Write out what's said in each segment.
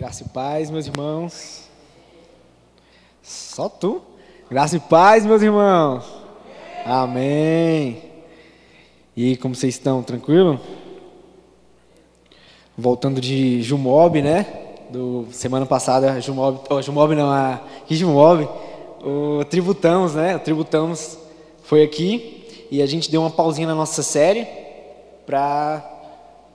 Graça e paz, meus irmãos. Só tu? Graça e paz, meus irmãos. Amém. E como vocês estão? Tranquilo? Voltando de Jumob, né? Do semana passada, Jumob, oh, Jumob não, a que Jumob, o Tributamos, né? O Tributamos foi aqui e a gente deu uma pausinha na nossa série para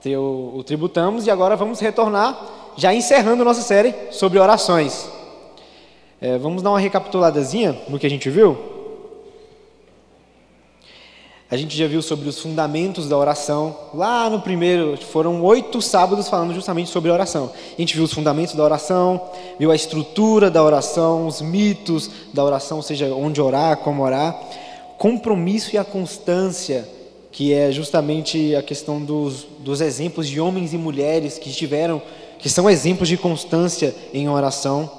ter o, o Tributamos e agora vamos retornar, já encerrando nossa série sobre orações. É, vamos dar uma recapituladazinha no que a gente viu? A gente já viu sobre os fundamentos da oração. Lá no primeiro, foram oito sábados falando justamente sobre oração. A gente viu os fundamentos da oração, viu a estrutura da oração, os mitos da oração, ou seja, onde orar, como orar, compromisso e a constância que é justamente a questão dos, dos exemplos de homens e mulheres que estiveram, que são exemplos de constância em oração.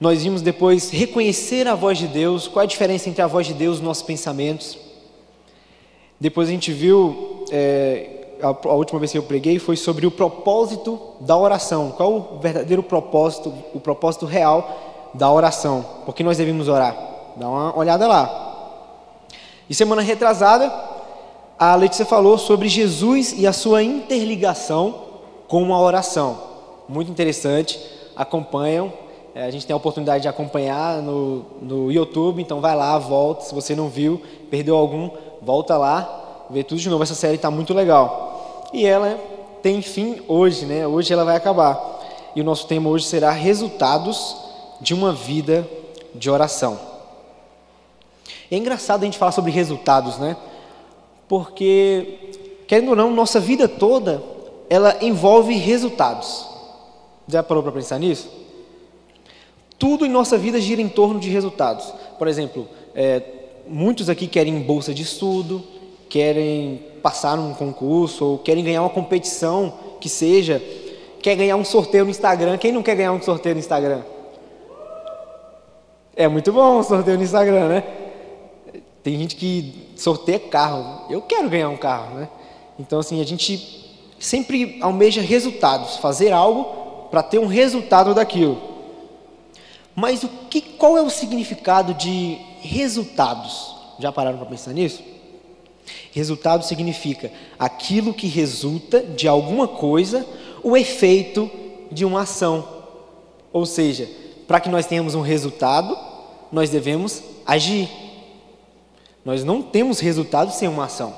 Nós vimos depois reconhecer a voz de Deus, qual a diferença entre a voz de Deus e nossos pensamentos. Depois a gente viu, é, a, a, última vez que eu preguei foi sobre o propósito da oração. Qual o verdadeiro propósito, o propósito real da oração? Por que nós devemos orar? Dá uma olhada lá. E semana retrasada, a Letícia falou sobre Jesus e a sua interligação com a oração. Muito interessante. Acompanham. É, a gente tem a oportunidade de acompanhar no, no YouTube, então vai lá, volta. Se você não viu, perdeu algum, volta lá, vê tudo de novo. Essa série está muito legal. E ela tem fim hoje, né? Hoje ela vai acabar. E o nosso tema hoje será resultados de uma vida de oração. É engraçado a gente falar sobre resultados, né? porque, querendo ou não, nossa vida toda, ela envolve resultados. Já parou para pensar nisso? Tudo em nossa vida gira em torno de resultados. Por exemplo, é, muitos aqui querem bolsa de estudo, querem passar num concurso, ou querem ganhar uma competição que seja, quer ganhar um sorteio no Instagram. Quem não quer ganhar um sorteio no Instagram? É muito bom um sorteio no Instagram, né? Tem gente que sorteia carro. Eu quero ganhar um carro, né? Então, assim, a gente sempre almeja resultados, fazer algo para ter um resultado daquilo. Mas o que, qual é o significado de resultados? Já pararam para pensar nisso? Resultado significa aquilo que resulta de alguma coisa, o efeito de uma ação. Ou seja, para que nós tenhamos um resultado, nós devemos agir. Nós não temos resultado sem uma ação.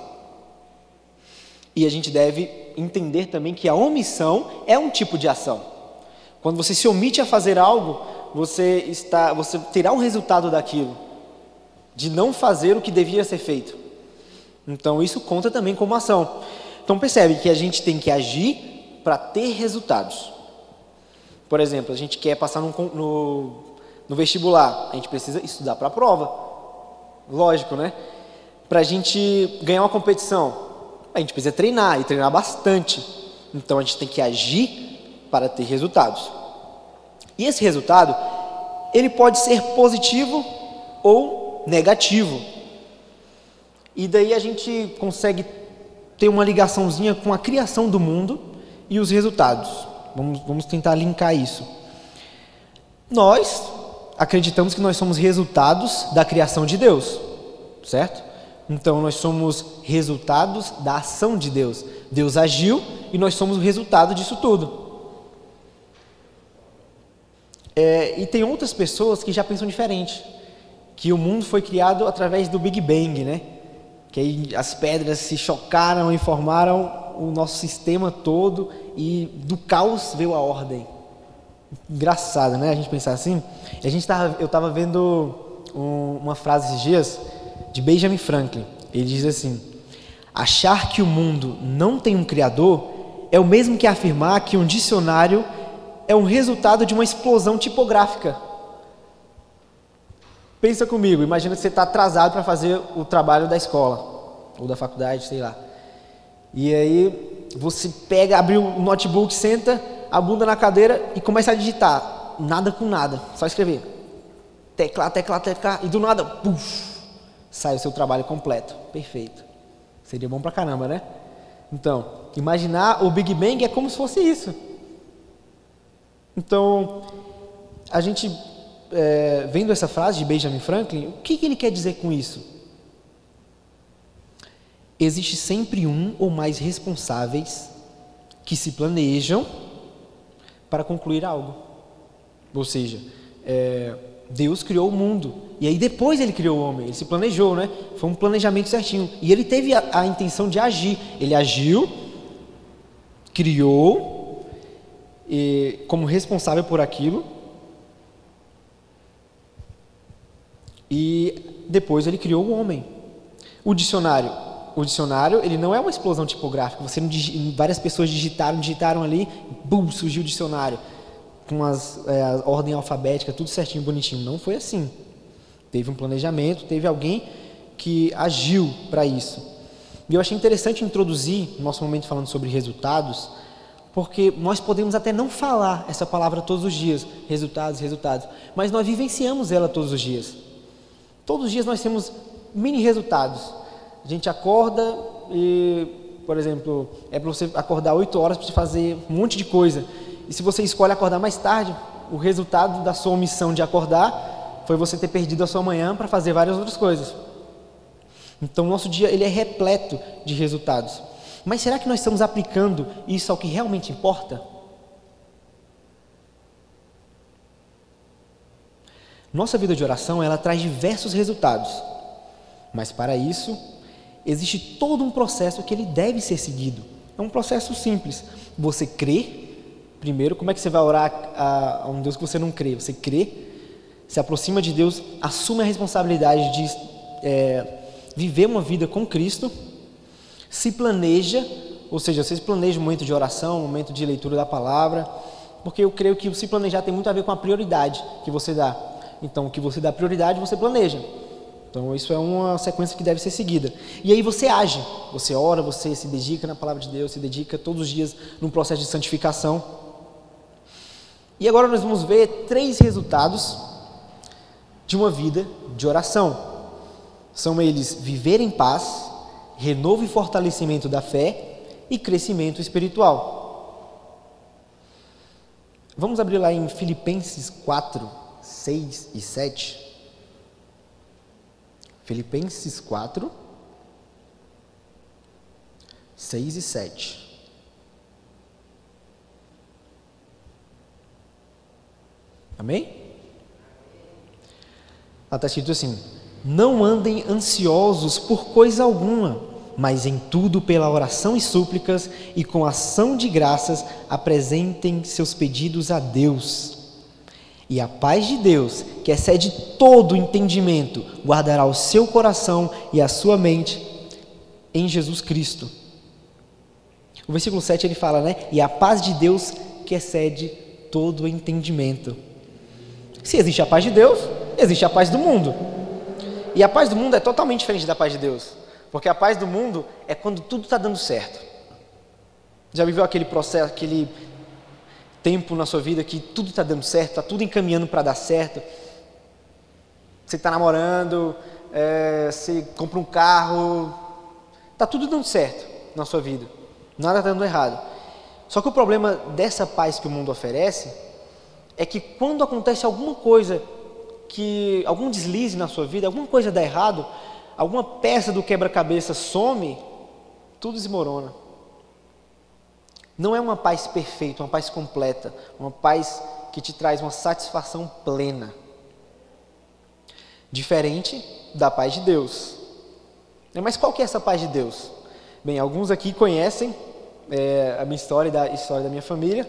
E a gente deve entender também que a omissão é um tipo de ação. Quando você se omite a fazer algo, você está, você terá um resultado daquilo, de não fazer o que devia ser feito. Então isso conta também como ação. Então percebe que a gente tem que agir para ter resultados. Por exemplo, a gente quer passar no, no, no vestibular, a gente precisa estudar para a prova. Lógico, né? Para a gente ganhar uma competição, a gente precisa treinar e treinar bastante. Então a gente tem que agir para ter resultados. E esse resultado, ele pode ser positivo ou negativo. E daí a gente consegue ter uma ligaçãozinha com a criação do mundo e os resultados. Vamos, vamos tentar linkar isso. Nós acreditamos que nós somos resultados da criação de Deus, certo? Então nós somos resultados da ação de Deus. Deus agiu e nós somos o resultado disso tudo. É, e tem outras pessoas que já pensam diferente, que o mundo foi criado através do Big Bang, né? Que as pedras se chocaram e formaram o nosso sistema todo e do caos veio a ordem engraçado, né? A gente pensar assim. A gente tava, eu estava vendo um, uma frase esses dias de Benjamin Franklin. Ele diz assim: Achar que o mundo não tem um criador é o mesmo que afirmar que um dicionário é um resultado de uma explosão tipográfica. Pensa comigo, imagina que você está atrasado para fazer o trabalho da escola ou da faculdade, sei lá. E aí você pega, abre o notebook, senta, a bunda na cadeira e começa a digitar. Nada com nada, só escrever. Teclar, teclar, teclar, e do nada, puf, sai o seu trabalho completo. Perfeito. Seria bom pra caramba, né? Então, imaginar o Big Bang é como se fosse isso. Então, a gente é, vendo essa frase de Benjamin Franklin, o que, que ele quer dizer com isso? Existe sempre um ou mais responsáveis que se planejam para concluir algo. Ou seja, é, Deus criou o mundo e aí depois ele criou o homem. Ele se planejou, né? Foi um planejamento certinho. E ele teve a, a intenção de agir. Ele agiu, criou, e, como responsável por aquilo E depois ele criou o homem. O dicionário, o dicionário, ele não é uma explosão tipográfica. Você várias pessoas digitaram, digitaram ali, bum, surgiu o dicionário com as, é, a ordem alfabética, tudo certinho, bonitinho. Não foi assim. Teve um planejamento, teve alguém que agiu para isso. E eu achei interessante introduzir nosso momento falando sobre resultados, porque nós podemos até não falar essa palavra todos os dias, resultados, resultados, mas nós vivenciamos ela todos os dias. Todos os dias nós temos mini resultados. A gente acorda e, por exemplo, é para você acordar 8 horas para fazer um monte de coisa. E se você escolhe acordar mais tarde, o resultado da sua omissão de acordar foi você ter perdido a sua manhã para fazer várias outras coisas. Então, nosso dia ele é repleto de resultados. Mas será que nós estamos aplicando isso ao que realmente importa? Nossa vida de oração, ela traz diversos resultados. Mas para isso, existe todo um processo que ele deve ser seguido. É um processo simples. Você crê, primeiro, como é que você vai orar a, a um Deus que você não crê? Você crê, se aproxima de Deus, assume a responsabilidade de é, viver uma vida com Cristo, se planeja, ou seja, você se planeja um momento de oração, um momento de leitura da palavra, porque eu creio que se planejar tem muito a ver com a prioridade que você dá. Então, o que você dá prioridade, você planeja. Então, isso é uma sequência que deve ser seguida. E aí você age, você ora, você se dedica na palavra de Deus, se dedica todos os dias num processo de santificação. E agora nós vamos ver três resultados de uma vida de oração. São eles viver em paz, renovo e fortalecimento da fé e crescimento espiritual. Vamos abrir lá em Filipenses 4, 6 e 7. Filipenses 4, 6 e 7. Amém? Está escrito assim: Não andem ansiosos por coisa alguma, mas em tudo pela oração e súplicas e com ação de graças apresentem seus pedidos a Deus e a paz de Deus, que excede todo entendimento, guardará o seu coração e a sua mente em Jesus Cristo. O versículo 7 ele fala, né? E a paz de Deus que excede todo entendimento. Se existe a paz de Deus, existe a paz do mundo. E a paz do mundo é totalmente diferente da paz de Deus. Porque a paz do mundo é quando tudo está dando certo. Já viveu aquele processo, aquele tempo na sua vida que tudo está dando certo, está tudo encaminhando para dar certo. Você está namorando, é, você compra um carro, está tudo dando certo na sua vida, nada está dando errado. Só que o problema dessa paz que o mundo oferece é que quando acontece alguma coisa que algum deslize na sua vida, alguma coisa dá errado, alguma peça do quebra-cabeça some, tudo desmorona. Não é uma paz perfeita, uma paz completa, uma paz que te traz uma satisfação plena. Diferente da paz de Deus. Mas qual que é essa paz de Deus? Bem, alguns aqui conhecem é, a minha história e da história da minha família,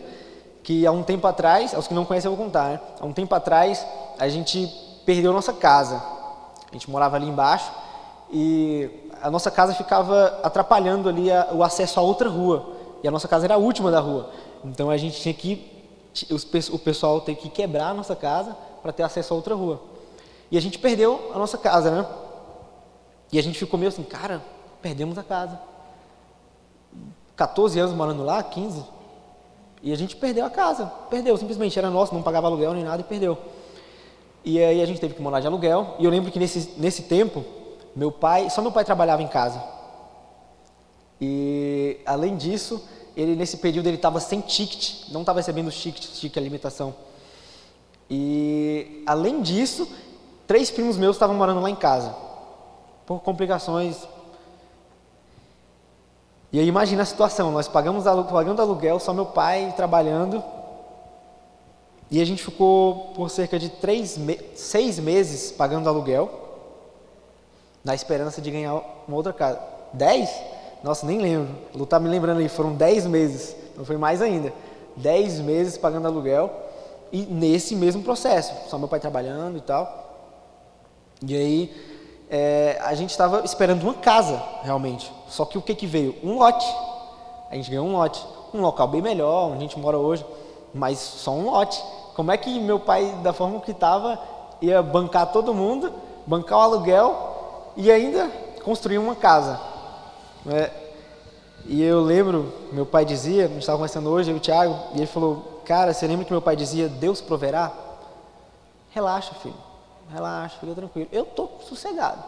que há um tempo atrás, aos que não conhecem eu vou contar, né? há um tempo atrás a gente perdeu nossa casa. A gente morava ali embaixo e a nossa casa ficava atrapalhando ali a, o acesso a outra rua. E a nossa casa era a última da rua. Então a gente tinha que o pessoal tem que quebrar a nossa casa para ter acesso a outra rua. E a gente perdeu a nossa casa, né? E a gente ficou meio assim, cara, perdemos a casa. 14 anos morando lá, 15. E a gente perdeu a casa. Perdeu, simplesmente. Era nosso, não pagava aluguel nem nada e perdeu. E aí a gente teve que morar de aluguel. E eu lembro que nesse, nesse tempo, meu pai, só meu pai trabalhava em casa. E além disso, ele nesse período ele estava sem ticket, não estava recebendo ticket, ticket alimentação. E além disso, três primos meus estavam morando lá em casa, por complicações. E aí imagina a situação, nós pagamos pagando aluguel, só meu pai trabalhando, e a gente ficou por cerca de três, seis meses pagando aluguel, na esperança de ganhar uma outra casa. Dez? Nossa, nem lembro. Lu está me lembrando aí, foram dez meses, não foi mais ainda. Dez meses pagando aluguel e nesse mesmo processo, só meu pai trabalhando e tal. E aí é, a gente estava esperando uma casa, realmente. Só que o que, que veio? Um lote. A gente ganhou um lote. Um local bem melhor, onde a gente mora hoje, mas só um lote. Como é que meu pai, da forma que estava, ia bancar todo mundo, bancar o aluguel e ainda construir uma casa? Né? E eu lembro, meu pai dizia, a gente estava conversando hoje, eu e o Thiago, e ele falou, cara, você lembra que meu pai dizia, Deus proverá? Relaxa, filho, relaxa, fica tranquilo. Eu estou sossegado.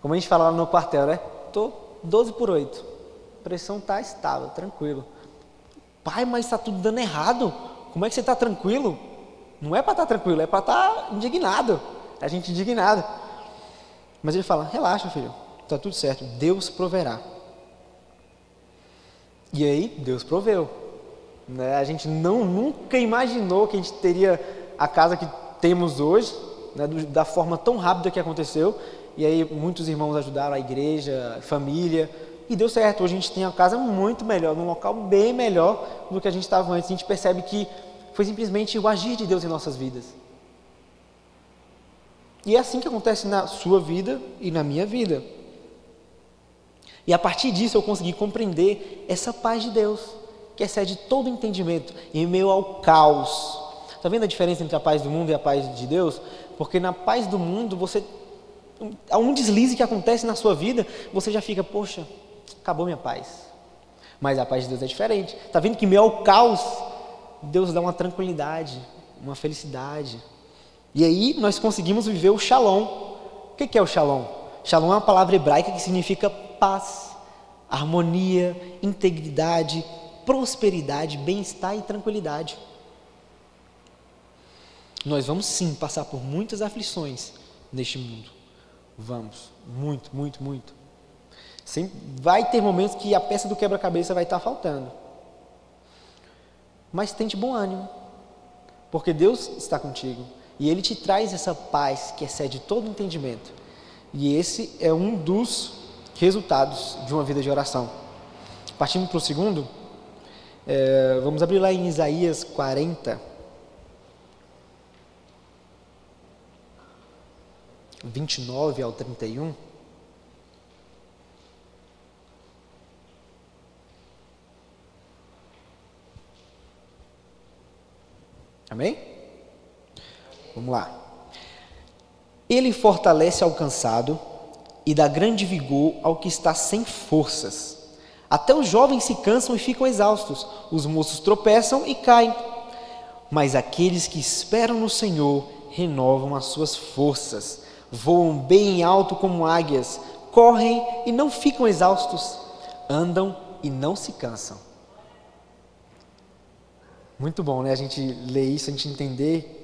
Como a gente fala lá no quartel, né? Estou 12 por 8. A pressão está estável, tranquilo. Pai, mas está tudo dando errado. Como é que você está tranquilo? Não é para estar tá tranquilo, é para estar tá indignado. É a gente indignado. Mas ele fala, relaxa, filho, está tudo certo, Deus proverá. E aí, Deus proveu. Né? A gente não nunca imaginou que a gente teria a casa que temos hoje, né? da forma tão rápida que aconteceu. E aí, muitos irmãos ajudaram, a igreja, família, e deu certo. Hoje a gente tem a casa muito melhor, num local bem melhor do que a gente estava antes. A gente percebe que foi simplesmente o agir de Deus em nossas vidas. E é assim que acontece na sua vida e na minha vida. E a partir disso eu consegui compreender essa paz de Deus, que excede todo entendimento, em meio ao caos. Está vendo a diferença entre a paz do mundo e a paz de Deus? Porque na paz do mundo, você. Há um deslize que acontece na sua vida, você já fica, poxa, acabou minha paz. Mas a paz de Deus é diferente. Está vendo que meio ao caos, Deus dá uma tranquilidade, uma felicidade. E aí nós conseguimos viver o shalom. O que é o shalom? Shalom é uma palavra hebraica que significa paz, harmonia, integridade, prosperidade, bem-estar e tranquilidade. Nós vamos sim passar por muitas aflições neste mundo. Vamos, muito, muito, muito. vai ter momentos que a peça do quebra-cabeça vai estar faltando. Mas tente bom ânimo, porque Deus está contigo e Ele te traz essa paz que excede todo entendimento. E esse é um dos resultados de uma vida de oração. Partindo para o segundo, é, vamos abrir lá em Isaías 40. 29 ao 31. Amém? Vamos lá. Ele fortalece ao cansado e dá grande vigor ao que está sem forças. Até os jovens se cansam e ficam exaustos, os moços tropeçam e caem. Mas aqueles que esperam no Senhor renovam as suas forças, voam bem alto como águias, correm e não ficam exaustos, andam e não se cansam. Muito bom, né? A gente ler isso, a gente entender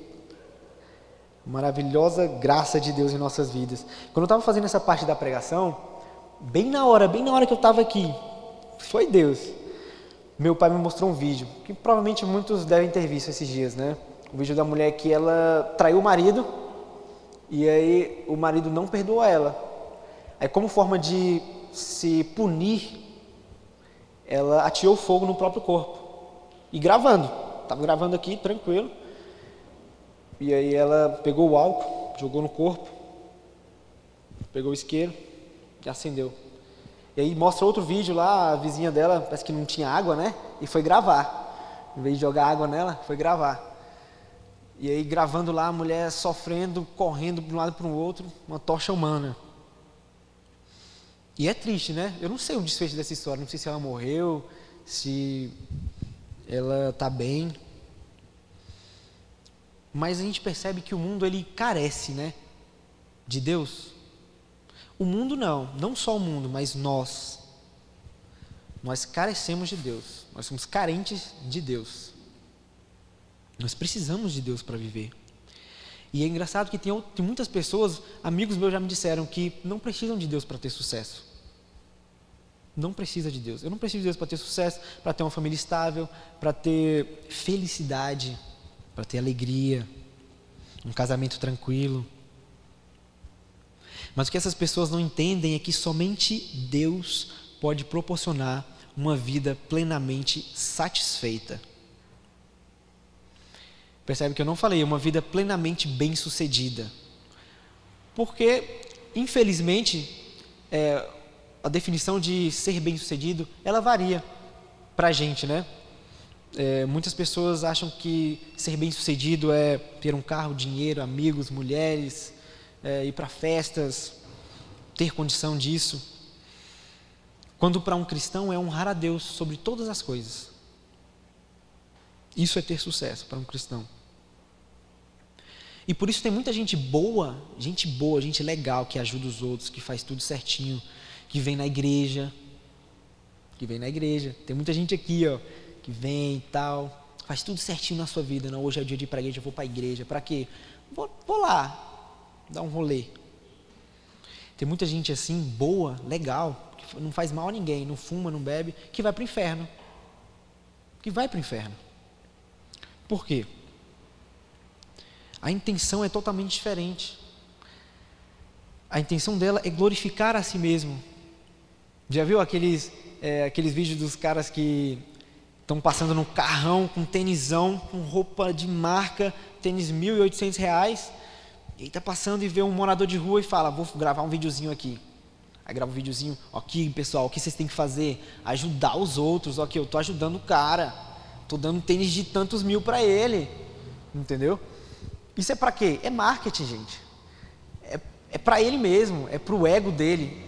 maravilhosa graça de Deus em nossas vidas. Quando eu estava fazendo essa parte da pregação, bem na hora, bem na hora que eu estava aqui, foi Deus. Meu pai me mostrou um vídeo, que provavelmente muitos devem ter visto esses dias, né? O vídeo da mulher que ela traiu o marido e aí o marido não perdoou ela. Aí como forma de se punir, ela atirou fogo no próprio corpo. E gravando, estava gravando aqui, tranquilo. E aí ela pegou o álcool, jogou no corpo, pegou o isqueiro e acendeu. E aí mostra outro vídeo lá, a vizinha dela, parece que não tinha água, né? E foi gravar. Em vez de jogar água nela, foi gravar. E aí gravando lá a mulher sofrendo, correndo de um lado para o outro, uma tocha humana. E é triste, né? Eu não sei o desfecho dessa história, não sei se ela morreu, se ela está bem. Mas a gente percebe que o mundo ele carece, né, de Deus. O mundo não, não só o mundo, mas nós. Nós carecemos de Deus. Nós somos carentes de Deus. Nós precisamos de Deus para viver. E é engraçado que tem, tem, muitas pessoas, amigos meus já me disseram que não precisam de Deus para ter sucesso. Não precisa de Deus. Eu não preciso de Deus para ter sucesso, para ter uma família estável, para ter felicidade, para ter alegria, um casamento tranquilo. Mas o que essas pessoas não entendem é que somente Deus pode proporcionar uma vida plenamente satisfeita. Percebe que eu não falei uma vida plenamente bem-sucedida. Porque, infelizmente, é, a definição de ser bem-sucedido, ela varia para a gente, né? É, muitas pessoas acham que ser bem-sucedido é ter um carro, dinheiro, amigos, mulheres, é, ir para festas, ter condição disso. Quando para um cristão é honrar a Deus sobre todas as coisas. Isso é ter sucesso para um cristão. E por isso tem muita gente boa, gente boa, gente legal, que ajuda os outros, que faz tudo certinho, que vem na igreja. Que vem na igreja. Tem muita gente aqui, ó, que vem e tal, faz tudo certinho na sua vida. Não, hoje é o dia de ir igreja, eu vou para a igreja. Para quê? Vou, vou lá, dar um rolê. Tem muita gente assim, boa, legal, que não faz mal a ninguém, não fuma, não bebe, que vai para o inferno. Que vai para o inferno. Por quê? A intenção é totalmente diferente. A intenção dela é glorificar a si mesmo. Já viu aqueles, é, aqueles vídeos dos caras que estão passando no carrão com tênisão, com roupa de marca, tênis R$ 1.800, e aí está passando e vê um morador de rua e fala, vou gravar um videozinho aqui. Aí grava um videozinho, aqui pessoal, o que vocês têm que fazer? Ajudar os outros, ok, eu estou ajudando o cara, estou dando tênis de tantos mil para ele, entendeu? Isso é para quê? É marketing, gente. É, é para ele mesmo, é para o ego dele,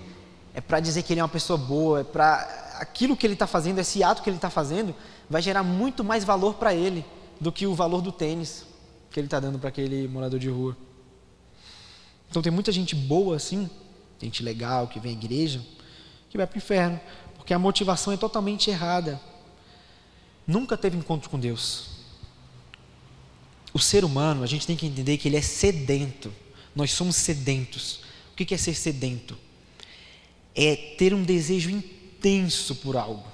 é para dizer que ele é uma pessoa boa, é para aquilo que ele está fazendo, esse ato que ele está fazendo, vai gerar muito mais valor para ele do que o valor do tênis que ele está dando para aquele morador de rua. Então tem muita gente boa assim, gente legal que vem à igreja, que vai para o inferno, porque a motivação é totalmente errada. Nunca teve encontro com Deus o ser humano, a gente tem que entender que ele é sedento. Nós somos sedentos. O que é ser sedento? É ter um desejo intenso por algo.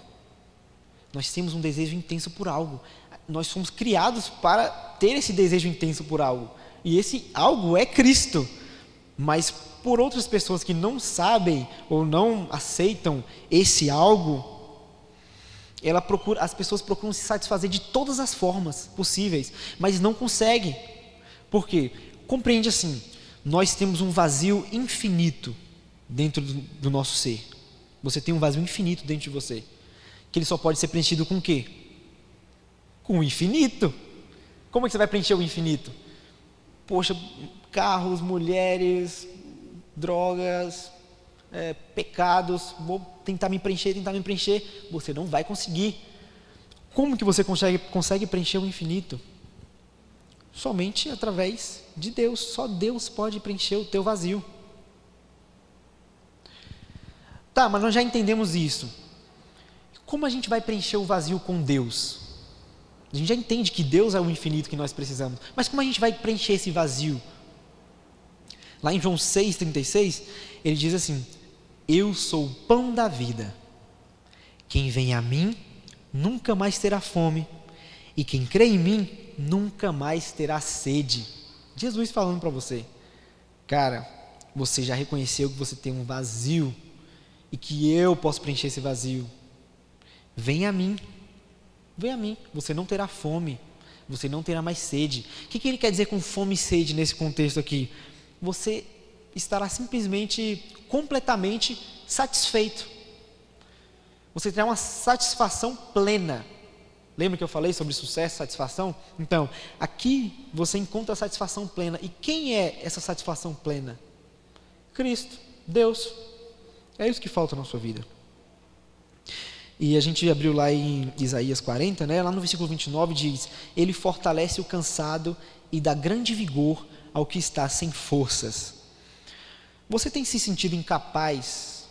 Nós temos um desejo intenso por algo. Nós somos criados para ter esse desejo intenso por algo. E esse algo é Cristo. Mas por outras pessoas que não sabem ou não aceitam esse algo, ela procura, as pessoas procuram se satisfazer de todas as formas possíveis, mas não conseguem. Por quê? Compreende assim: nós temos um vazio infinito dentro do, do nosso ser. Você tem um vazio infinito dentro de você, que ele só pode ser preenchido com o quê? Com o infinito. Como é que você vai preencher o infinito? Poxa, carros, mulheres, drogas, é, pecados, vou tentar me preencher, tentar me preencher, você não vai conseguir. Como que você consegue, consegue preencher o infinito? Somente através de Deus. Só Deus pode preencher o teu vazio. Tá, mas nós já entendemos isso. Como a gente vai preencher o vazio com Deus? A gente já entende que Deus é o infinito que nós precisamos. Mas como a gente vai preencher esse vazio? Lá em João 6,36, ele diz assim: eu sou o pão da vida. Quem vem a mim nunca mais terá fome, e quem crê em mim nunca mais terá sede. Jesus falando para você, cara, você já reconheceu que você tem um vazio e que eu posso preencher esse vazio. Vem a mim, vem a mim, você não terá fome, você não terá mais sede. O que, que ele quer dizer com fome e sede nesse contexto aqui? Você estará simplesmente completamente satisfeito. Você terá uma satisfação plena. Lembra que eu falei sobre sucesso, satisfação? Então, aqui você encontra a satisfação plena. E quem é essa satisfação plena? Cristo, Deus. É isso que falta na sua vida. E a gente abriu lá em Isaías 40, né? lá no versículo 29 diz: Ele fortalece o cansado e dá grande vigor ao que está sem forças. Você tem se sentido incapaz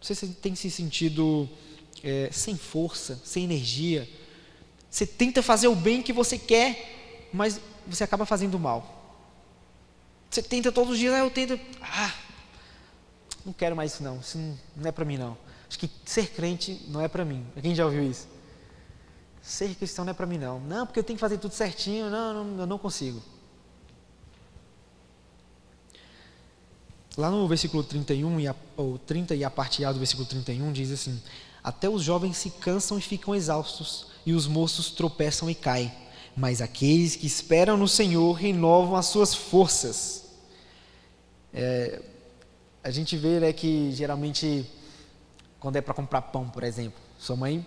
Você tem se sentido é, sem força, sem energia. Você tenta fazer o bem que você quer, mas você acaba fazendo mal. Você tenta todos os dias, ah, eu tento. Ah, não quero mais isso não, isso não, é para mim não. Acho que ser crente não é para mim. Quem já ouviu isso? Ser cristão não é para mim não. Não, porque eu tenho que fazer tudo certinho, não, não eu não consigo. Lá no versículo 31, e a, ou 30 e a parte A do versículo 31, diz assim: Até os jovens se cansam e ficam exaustos, e os moços tropeçam e caem. Mas aqueles que esperam no Senhor renovam as suas forças. É, a gente vê né, que geralmente, quando é para comprar pão, por exemplo, sua mãe,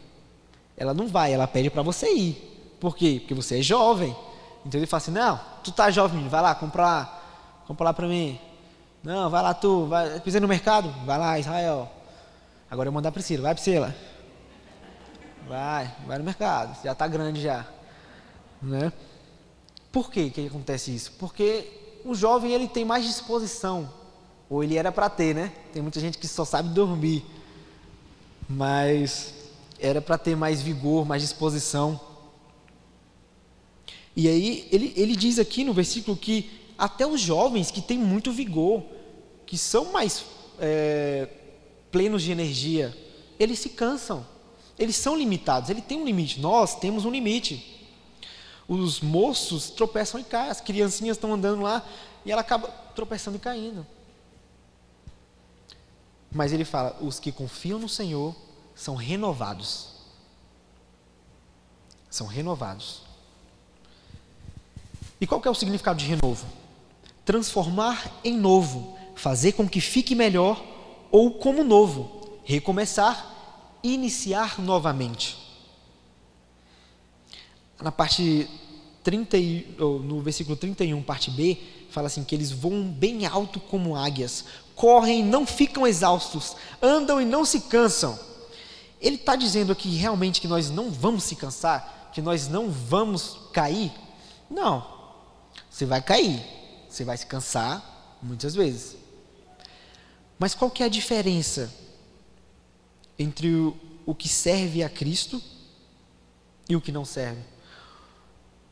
ela não vai, ela pede para você ir. Por quê? Porque você é jovem. Então ele fala assim: Não, tu tá jovem, vai lá comprar, compra lá para mim. Não, vai lá tu, vai, precisa no mercado? Vai lá, Israel. Agora eu mandar a Priscila, vai Priscila. Vai, vai no mercado, já está grande já. Né? Por que que acontece isso? Porque o jovem ele tem mais disposição, ou ele era para ter, né? Tem muita gente que só sabe dormir, mas era para ter mais vigor, mais disposição. E aí ele, ele diz aqui no versículo que até os jovens que têm muito vigor, que são mais é, plenos de energia, eles se cansam, eles são limitados, ele tem um limite, nós temos um limite. Os moços tropeçam e caem, as criancinhas estão andando lá e ela acaba tropeçando e caindo. Mas ele fala: os que confiam no Senhor são renovados. São renovados. E qual é o significado de renovo? Transformar em novo, fazer com que fique melhor ou como novo, recomeçar, iniciar novamente. Na parte 30 no versículo 31, parte B, fala assim que eles voam bem alto como águias, correm e não ficam exaustos, andam e não se cansam. Ele está dizendo aqui realmente que nós não vamos se cansar, que nós não vamos cair? Não, você vai cair, você vai se cansar muitas vezes. Mas qual que é a diferença entre o, o que serve a Cristo e o que não serve?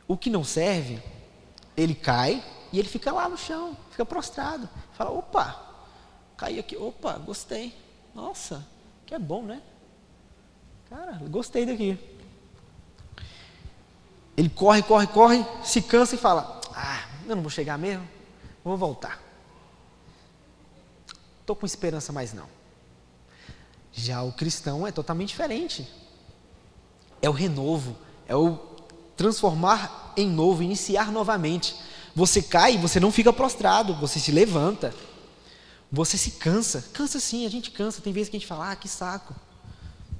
O que não serve, ele cai e ele fica lá no chão, fica prostrado. Fala, opa, caí aqui, opa, gostei. Nossa, que é bom, né? Cara, gostei daqui. Ele corre, corre, corre, se cansa e fala: Ah, eu não vou chegar mesmo, vou voltar. Estou com esperança mais não. Já o cristão é totalmente diferente. É o renovo, é o transformar em novo, iniciar novamente. Você cai, você não fica prostrado, você se levanta. Você se cansa. Cansa sim, a gente cansa. Tem vezes que a gente fala, ah, que saco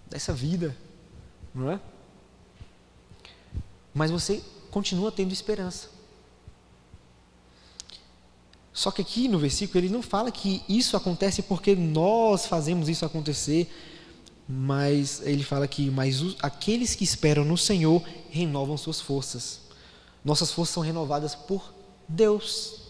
dessa vida, não é? Mas você continua tendo esperança. Só que aqui no versículo ele não fala que isso acontece porque nós fazemos isso acontecer, mas ele fala que mas os, aqueles que esperam no Senhor renovam suas forças. Nossas forças são renovadas por Deus.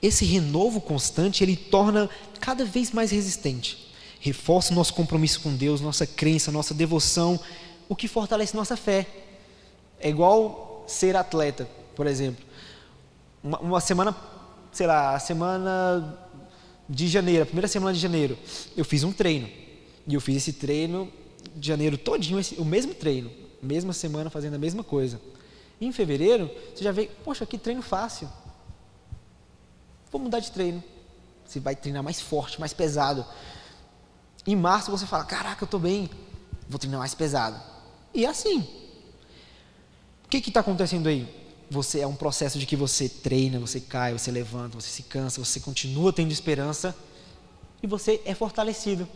Esse renovo constante, ele torna cada vez mais resistente. Reforça o nosso compromisso com Deus, nossa crença, nossa devoção, o que fortalece nossa fé. É igual ser atleta por exemplo. Uma, uma semana, sei lá, a semana de janeiro, a primeira semana de janeiro, eu fiz um treino. E eu fiz esse treino de janeiro todinho, esse, o mesmo treino, mesma semana fazendo a mesma coisa. Em fevereiro, você já vê, poxa, que treino fácil. Vou mudar de treino. Você vai treinar mais forte, mais pesado. Em março você fala, caraca, eu estou bem, vou treinar mais pesado. E é assim. O que está acontecendo aí? Você é um processo de que você treina, você cai, você levanta, você se cansa, você continua tendo esperança e você é fortalecido.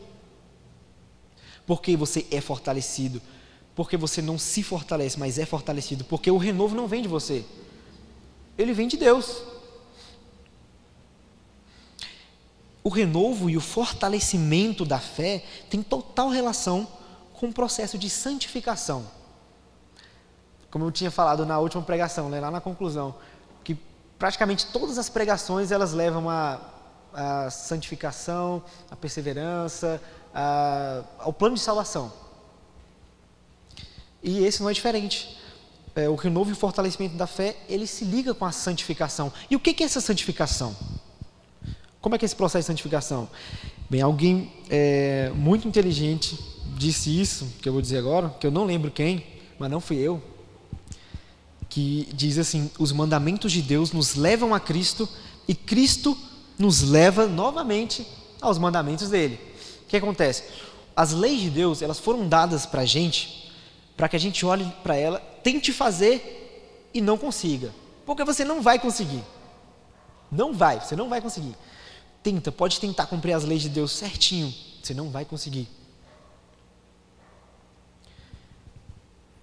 Por que você é fortalecido? Porque você não se fortalece, mas é fortalecido. Porque o renovo não vem de você, ele vem de Deus. O renovo e o fortalecimento da fé tem total relação com o processo de santificação como eu tinha falado na última pregação, né, lá na conclusão, que praticamente todas as pregações elas levam a, a santificação, a perseverança, a, ao plano de salvação. E esse não é diferente. É, o renovo e o fortalecimento da fé, ele se liga com a santificação. E o que é essa santificação? Como é que é esse processo de santificação? Bem, alguém é, muito inteligente disse isso, que eu vou dizer agora, que eu não lembro quem, mas não fui eu, que diz assim: os mandamentos de Deus nos levam a Cristo e Cristo nos leva novamente aos mandamentos dele. O que acontece? As leis de Deus, elas foram dadas para a gente, para que a gente olhe para ela, tente fazer e não consiga. Porque você não vai conseguir. Não vai, você não vai conseguir. Tenta, pode tentar cumprir as leis de Deus certinho, você não vai conseguir.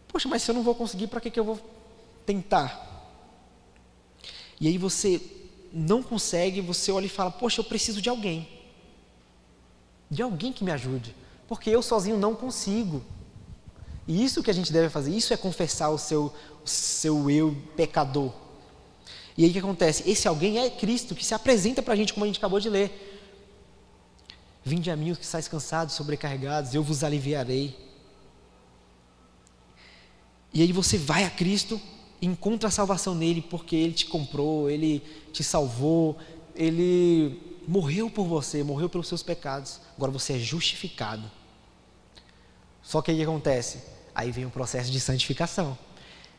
Poxa, mas se eu não vou conseguir, para que, que eu vou tentar? E aí você não consegue, você olha e fala: Poxa, eu preciso de alguém. De alguém que me ajude. Porque eu sozinho não consigo. E isso que a gente deve fazer, isso é confessar o seu, o seu eu pecador. E aí o que acontece? Esse alguém é Cristo, que se apresenta para a gente, como a gente acabou de ler. Vinde a mim os que estáis cansados, sobrecarregados, eu vos aliviarei. E aí você vai a Cristo encontra a salvação nele, porque ele te comprou, ele te salvou, ele morreu por você, morreu pelos seus pecados. Agora você é justificado. Só que aí o que acontece? Aí vem o processo de santificação.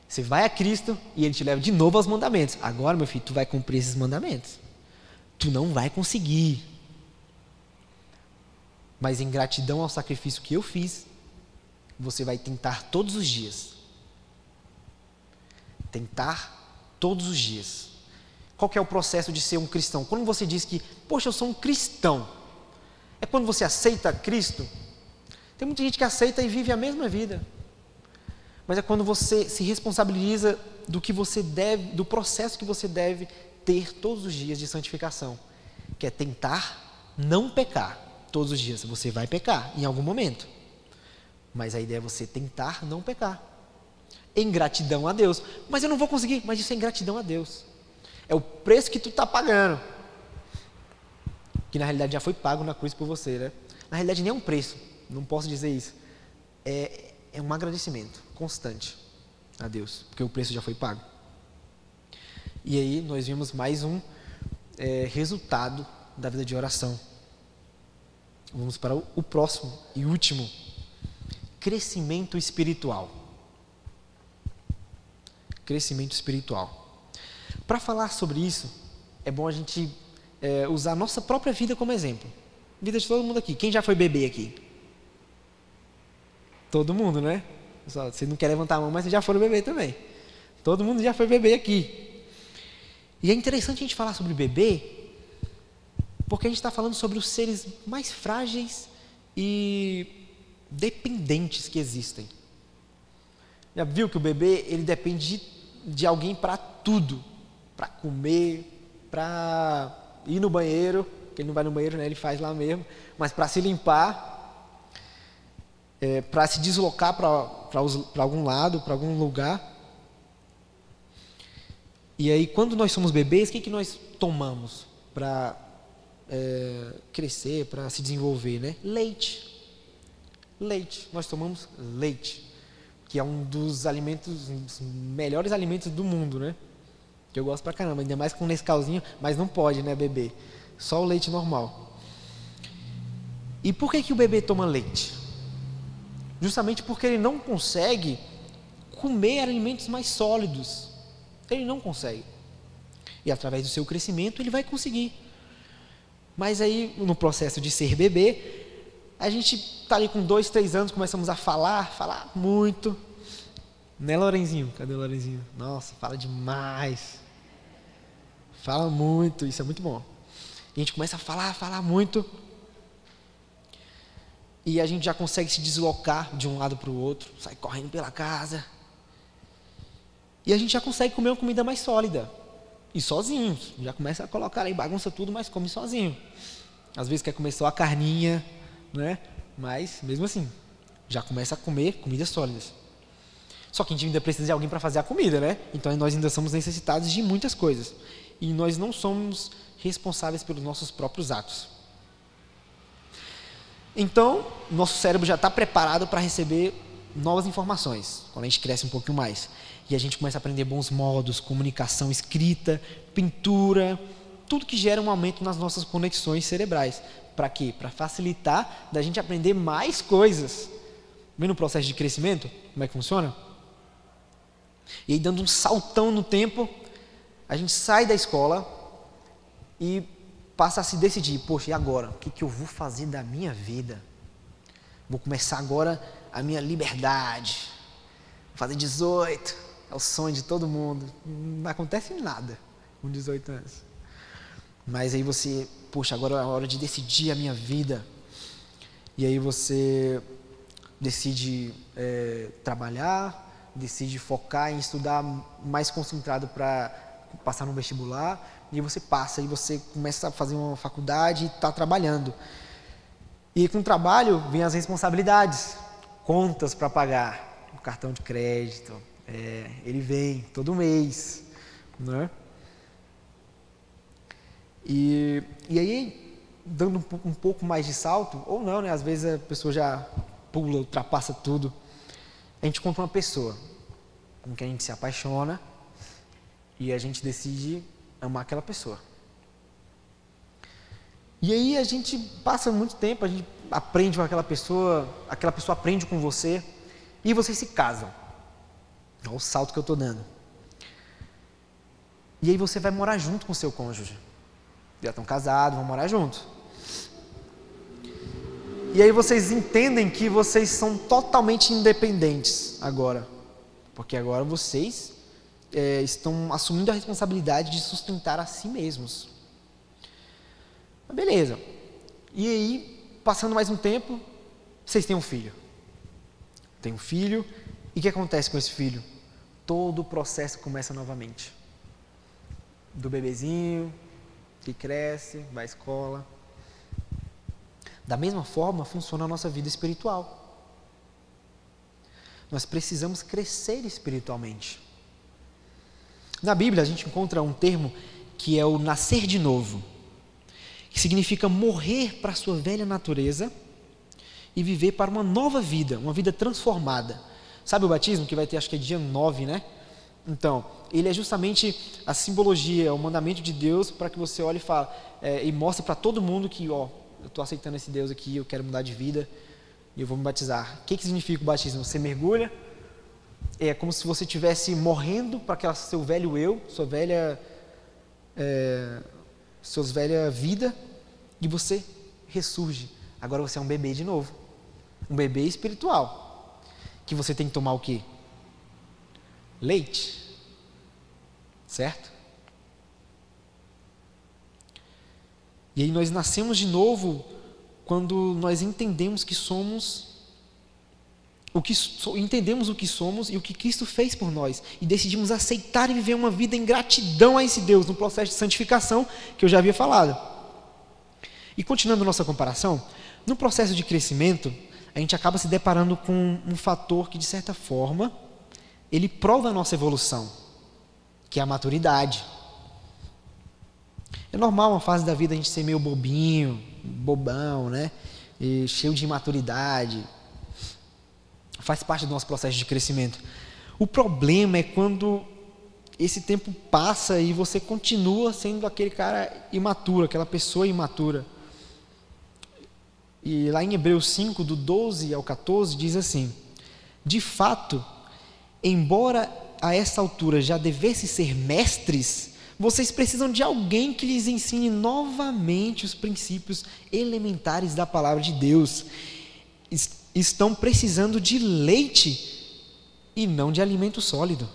Você vai a Cristo e Ele te leva de novo aos mandamentos. Agora, meu filho, tu vai cumprir esses mandamentos. Tu não vai conseguir. Mas em gratidão ao sacrifício que eu fiz, você vai tentar todos os dias. Tentar todos os dias. Qual é o processo de ser um cristão? Quando você diz que, poxa, eu sou um cristão, é quando você aceita Cristo. Tem muita gente que aceita e vive a mesma vida mas é quando você se responsabiliza do que você deve, do processo que você deve ter todos os dias de santificação, que é tentar não pecar todos os dias. Você vai pecar em algum momento, mas a ideia é você tentar não pecar. Em gratidão a Deus. Mas eu não vou conseguir, mas isso é ingratidão a Deus. É o preço que tu está pagando. Que na realidade já foi pago na cruz por você, né? Na realidade nem é um preço, não posso dizer isso. É, é um agradecimento constante a Deus, porque o preço já foi pago. E aí nós vimos mais um é, resultado da vida de oração. Vamos para o, o próximo e último: crescimento espiritual. Crescimento espiritual. Para falar sobre isso, é bom a gente é, usar a nossa própria vida como exemplo. Vida de todo mundo aqui. Quem já foi bebê aqui? Todo mundo, né? Você não quer levantar a mão, mas vocês já foram bebê também. Todo mundo já foi bebê aqui. E é interessante a gente falar sobre bebê, porque a gente está falando sobre os seres mais frágeis e dependentes que existem. Já viu que o bebê ele depende de, de alguém para tudo, para comer, para ir no banheiro, que ele não vai no banheiro, né? Ele faz lá mesmo, mas para se limpar, é, para se deslocar para algum lado, para algum lugar. E aí, quando nós somos bebês, o que, que nós tomamos para é, crescer, para se desenvolver? Né? Leite. Leite. Nós tomamos leite, que é um dos alimentos, um dos melhores alimentos do mundo, né? Que eu gosto pra caramba, ainda mais com Nescauzinho, mas não pode, né, beber. Só o leite normal. E por que, que o bebê toma leite? justamente porque ele não consegue comer alimentos mais sólidos. Ele não consegue. E através do seu crescimento ele vai conseguir. Mas aí, no processo de ser bebê, a gente está ali com dois, três anos, começamos a falar, falar muito. Né, Lorenzinho? Cadê o Lorenzinho? Nossa, fala demais. Fala muito, isso é muito bom. A gente começa a falar, falar muito e a gente já consegue se deslocar de um lado para o outro, sai correndo pela casa. E a gente já consegue comer uma comida mais sólida. E sozinho. Já começa a colocar aí, bagunça tudo, mas come sozinho. Às vezes quer comer só a carninha, né? Mas, mesmo assim, já começa a comer comidas sólidas. Só que a gente ainda precisa de alguém para fazer a comida, né? Então nós ainda somos necessitados de muitas coisas. e nós não somos responsáveis pelos nossos próprios atos. Então, nosso cérebro já está preparado para receber novas informações, quando a gente cresce um pouquinho mais. E a gente começa a aprender bons modos, comunicação escrita, pintura, tudo que gera um aumento nas nossas conexões cerebrais. Para quê? Para facilitar da gente aprender mais coisas. Vendo o processo de crescimento? Como é que funciona? E aí, dando um saltão no tempo, a gente sai da escola e passa a se decidir: poxa, e agora? O que, que eu vou fazer da minha vida? Vou começar agora a minha liberdade. Vou fazer 18, é o sonho de todo mundo. Não acontece nada com 18 anos. Mas aí você, poxa, agora é a hora de decidir a minha vida. E aí você decide é, trabalhar, decide focar em estudar mais concentrado para passar no vestibular, e você passa, e você começa a fazer uma faculdade e está trabalhando. E com o trabalho vem as responsabilidades, contas para pagar, o cartão de crédito, é, ele vem todo mês, né? E, e aí, dando um, um pouco mais de salto, ou não, né? Às vezes a pessoa já pula, ultrapassa tudo. A gente encontra uma pessoa com quem a gente se apaixona e a gente decide amar aquela pessoa. E aí a gente passa muito tempo, a gente aprende com aquela pessoa, aquela pessoa aprende com você e vocês se casam. Olha o salto que eu estou dando. E aí você vai morar junto com o seu cônjuge. Já estão casados, vão morar juntos. E aí vocês entendem que vocês são totalmente independentes agora. Porque agora vocês é, estão assumindo a responsabilidade de sustentar a si mesmos. Mas beleza. E aí, passando mais um tempo, vocês têm um filho. Tem um filho, e o que acontece com esse filho? Todo o processo começa novamente. Do bebezinho, que cresce, vai à escola. Da mesma forma funciona a nossa vida espiritual. Nós precisamos crescer espiritualmente. Na Bíblia a gente encontra um termo que é o nascer de novo, que significa morrer para a sua velha natureza e viver para uma nova vida, uma vida transformada. Sabe o batismo que vai ter, acho que é dia 9, né? Então, ele é justamente a simbologia, o mandamento de Deus para que você olhe e é, e mostre para todo mundo que, ó, eu estou aceitando esse Deus aqui, eu quero mudar de vida e eu vou me batizar. O que, que significa o batismo? Você mergulha, é como se você estivesse morrendo para aquele seu velho eu, sua velha, é, suas velha vida, e você ressurge. Agora você é um bebê de novo, um bebê espiritual, que você tem que tomar o quê? Leite, certo? E aí nós nascemos de novo quando nós entendemos que somos o que entendemos o que somos e o que Cristo fez por nós e decidimos aceitar e viver uma vida em gratidão a esse Deus no processo de santificação que eu já havia falado. E continuando nossa comparação, no processo de crescimento, a gente acaba se deparando com um fator que de certa forma ele prova a nossa evolução, que é a maturidade. É normal uma fase da vida a gente ser meio bobinho, bobão, né? E cheio de imaturidade, faz parte do nosso processo de crescimento. O problema é quando esse tempo passa e você continua sendo aquele cara imaturo, aquela pessoa imatura. E lá em Hebreus 5, do 12 ao 14, diz assim: De fato, embora a essa altura já devesse ser mestres, vocês precisam de alguém que lhes ensine novamente os princípios elementares da palavra de Deus estão precisando de leite e não de alimento sólido.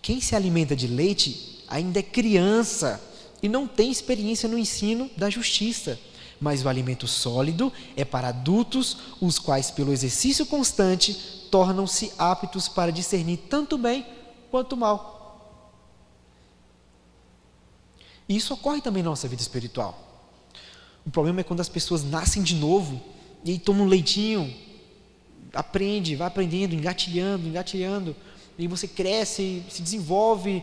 Quem se alimenta de leite ainda é criança e não tem experiência no ensino da justiça. Mas o alimento sólido é para adultos, os quais, pelo exercício constante, tornam-se aptos para discernir tanto bem quanto mal. E isso ocorre também na nossa vida espiritual. O problema é quando as pessoas nascem de novo e aí toma um leitinho, aprende, vai aprendendo, engatilhando, engatilhando, e você cresce, se desenvolve.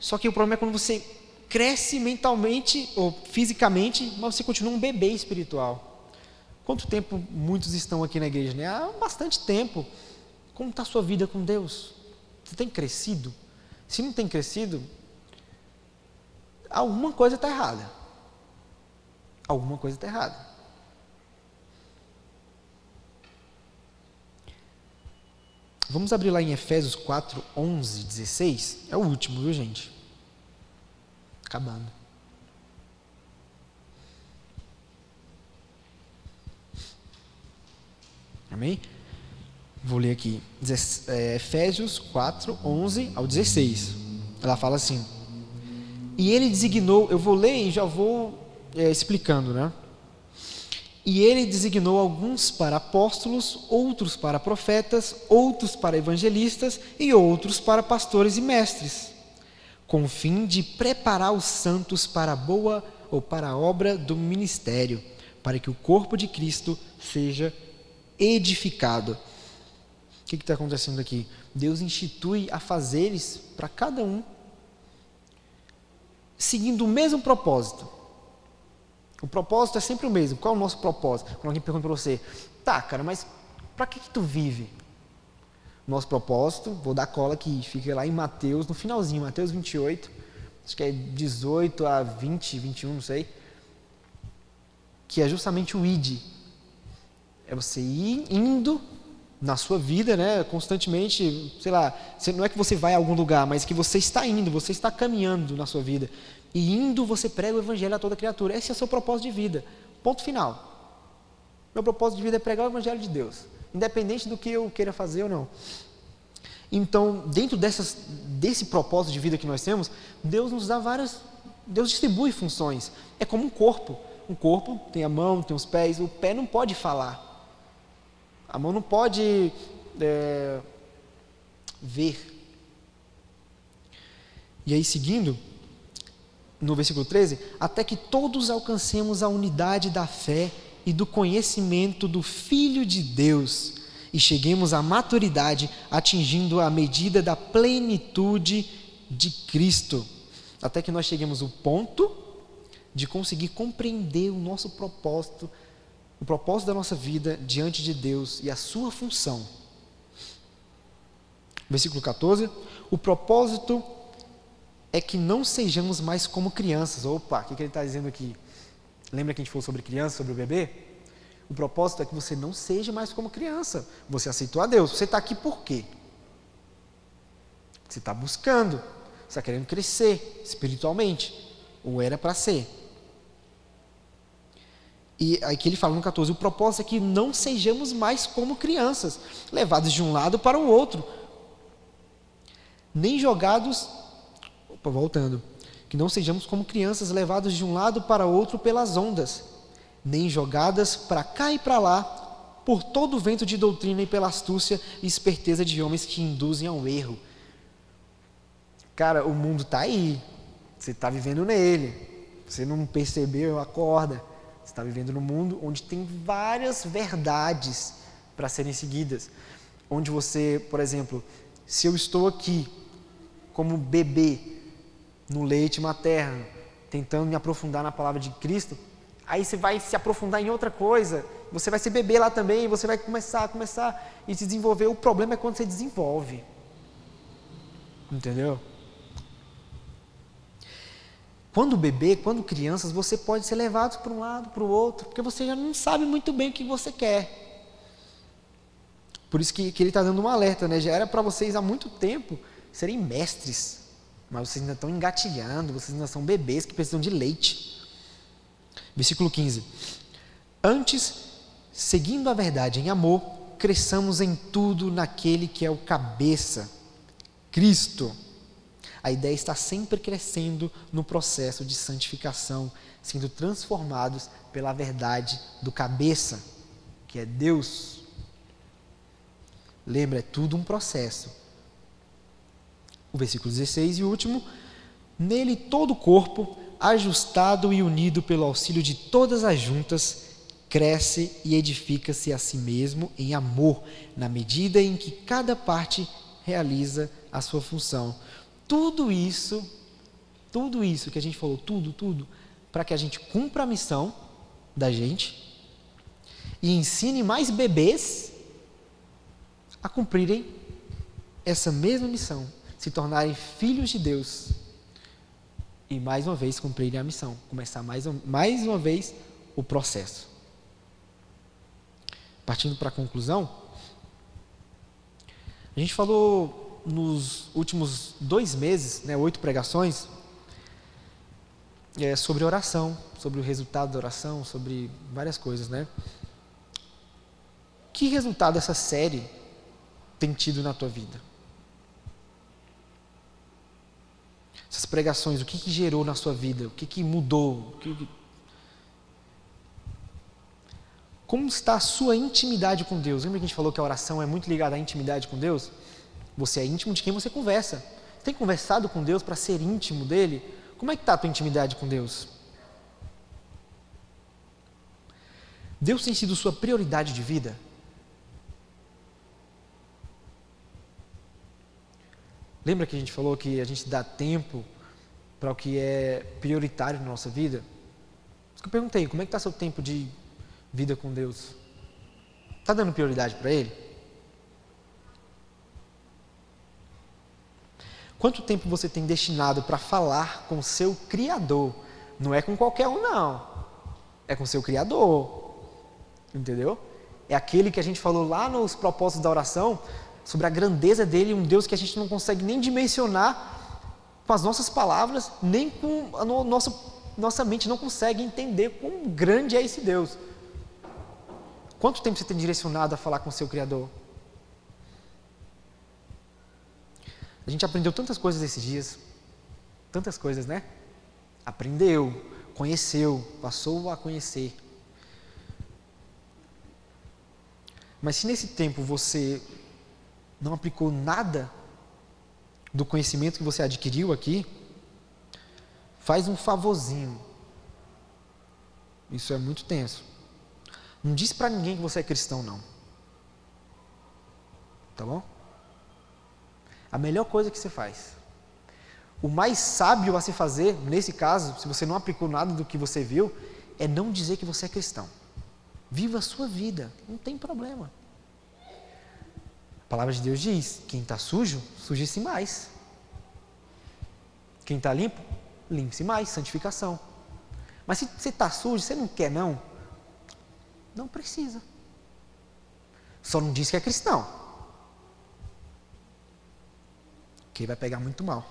Só que o problema é quando você cresce mentalmente ou fisicamente, mas você continua um bebê espiritual. Quanto tempo muitos estão aqui na igreja? Né? Há bastante tempo. Como está a sua vida com Deus? Você tem crescido? Se não tem crescido, alguma coisa está errada. Alguma coisa está errada. Vamos abrir lá em Efésios 4, 11, 16. É o último, viu, gente? Acabando. Amém? Vou ler aqui. É, Efésios 4, 11 ao 16. Ela fala assim: E ele designou, eu vou ler e já vou é, explicando, né? E ele designou alguns para apóstolos, outros para profetas, outros para evangelistas e outros para pastores e mestres, com o fim de preparar os santos para a boa ou para a obra do ministério, para que o corpo de Cristo seja edificado. O que está acontecendo aqui? Deus institui afazeres para cada um, seguindo o mesmo propósito o propósito é sempre o mesmo. Qual é o nosso propósito? Quando alguém pergunta para você, tá, cara, mas para que, que tu vive? Nosso propósito, vou dar cola que fica lá em Mateus, no finalzinho, Mateus 28, acho que é 18 a 20, 21, não sei, que é justamente o id. É você ir indo na sua vida, né, constantemente, sei lá, não é que você vai a algum lugar, mas que você está indo, você está caminhando na sua vida. E indo você prega o evangelho a toda criatura. Esse é o seu propósito de vida. Ponto final. Meu propósito de vida é pregar o evangelho de Deus, independente do que eu queira fazer ou não. Então, dentro dessas, desse propósito de vida que nós temos, Deus nos dá várias. Deus distribui funções. É como um corpo. Um corpo tem a mão, tem os pés. O pé não pode falar. A mão não pode é, ver. E aí, seguindo, no versículo 13, até que todos alcancemos a unidade da fé e do conhecimento do Filho de Deus e cheguemos à maturidade, atingindo a medida da plenitude de Cristo, até que nós cheguemos ao ponto de conseguir compreender o nosso propósito, o propósito da nossa vida diante de Deus e a sua função. Versículo 14: o propósito é que não sejamos mais como crianças. Opa, o que, ele está dizendo aqui? Lembra que a gente falou sobre criança, sobre o bebê? O propósito é que você não seja mais como criança. Você aceitou a Deus. Você está aqui por quê? Você está buscando. Você está querendo crescer espiritualmente. Ou era para ser. E aqui ele fala no 14: o propósito é que não sejamos mais como crianças, levados de um lado para o outro, nem jogados voltando, que não sejamos como crianças levados de um lado para outro pelas ondas, nem jogadas para cá e para lá por todo o vento de doutrina e pela astúcia e esperteza de homens que induzem ao erro. Cara, o mundo está aí, você está vivendo nele, você não percebeu, acorda. Você está vivendo num mundo onde tem várias verdades para serem seguidas. Onde você, por exemplo, se eu estou aqui como bebê no leite materno, tentando me aprofundar na palavra de Cristo, aí você vai se aprofundar em outra coisa, você vai se beber lá também, você vai começar, começar e se desenvolver. O problema é quando você desenvolve. Entendeu? Quando bebê, quando crianças, você pode ser levado para um lado, para o outro, porque você já não sabe muito bem o que você quer. Por isso que, que ele está dando um alerta, né? Já era para vocês há muito tempo serem mestres mas vocês ainda estão engatilhando, vocês ainda são bebês que precisam de leite. Versículo 15: Antes, seguindo a verdade em amor, cresçamos em tudo naquele que é o cabeça, Cristo. A ideia está sempre crescendo no processo de santificação, sendo transformados pela verdade do cabeça, que é Deus. Lembra, é tudo um processo o versículo 16 e último, nele todo o corpo, ajustado e unido pelo auxílio de todas as juntas, cresce e edifica-se a si mesmo em amor, na medida em que cada parte realiza a sua função. Tudo isso Tudo isso que a gente falou, tudo, tudo, para que a gente cumpra a missão da gente e ensine mais bebês a cumprirem essa mesma missão, se tornarem filhos de Deus e mais uma vez cumprirem a missão, começar mais, mais uma vez o processo. Partindo para a conclusão, a gente falou nos últimos dois meses, né, oito pregações, é, sobre oração, sobre o resultado da oração, sobre várias coisas, né? Que resultado essa série tem tido na tua vida? Essas pregações, o que, que gerou na sua vida? O que, que mudou? Que... Como está a sua intimidade com Deus? Lembra que a gente falou que a oração é muito ligada à intimidade com Deus? Você é íntimo de quem você conversa. Tem conversado com Deus para ser íntimo dele? Como é que está a tua intimidade com Deus? Deus tem sido sua prioridade de vida? Lembra que a gente falou que a gente dá tempo para o que é prioritário na nossa vida? Isso que eu perguntei, como é que está seu tempo de vida com Deus? Está dando prioridade para Ele? Quanto tempo você tem destinado para falar com o seu Criador? Não é com qualquer um, não. É com o seu Criador. Entendeu? É aquele que a gente falou lá nos propósitos da oração, sobre a grandeza dele, um Deus que a gente não consegue nem dimensionar com as nossas palavras, nem com a no, nossa, nossa mente não consegue entender quão grande é esse Deus. Quanto tempo você tem direcionado a falar com o seu Criador? A gente aprendeu tantas coisas esses dias, tantas coisas, né? Aprendeu, conheceu, passou a conhecer. Mas se nesse tempo você não aplicou nada do conhecimento que você adquiriu aqui, faz um favorzinho. Isso é muito tenso. Não diz para ninguém que você é cristão, não. Tá bom? A melhor coisa que você faz. O mais sábio a se fazer, nesse caso, se você não aplicou nada do que você viu, é não dizer que você é cristão. Viva a sua vida, não tem problema. A palavra de Deus diz: quem está sujo, suje-se mais. Quem está limpo, limpe-se mais, santificação. Mas se você está sujo, você não quer não, não precisa. Só não diz que é cristão. Que vai pegar muito mal.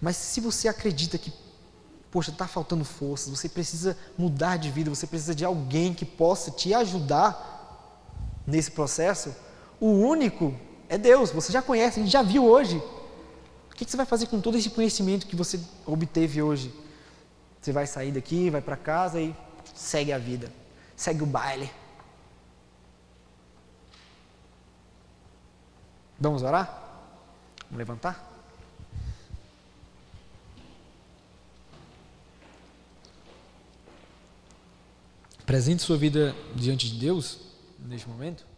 Mas se você acredita que, poxa, está faltando forças, você precisa mudar de vida, você precisa de alguém que possa te ajudar nesse processo, o único é Deus. Você já conhece, a gente já viu hoje. O que você vai fazer com todo esse conhecimento que você obteve hoje? Você vai sair daqui, vai para casa e segue a vida, segue o baile. Vamos orar? Vamos levantar? Presente sua vida diante de Deus neste momento.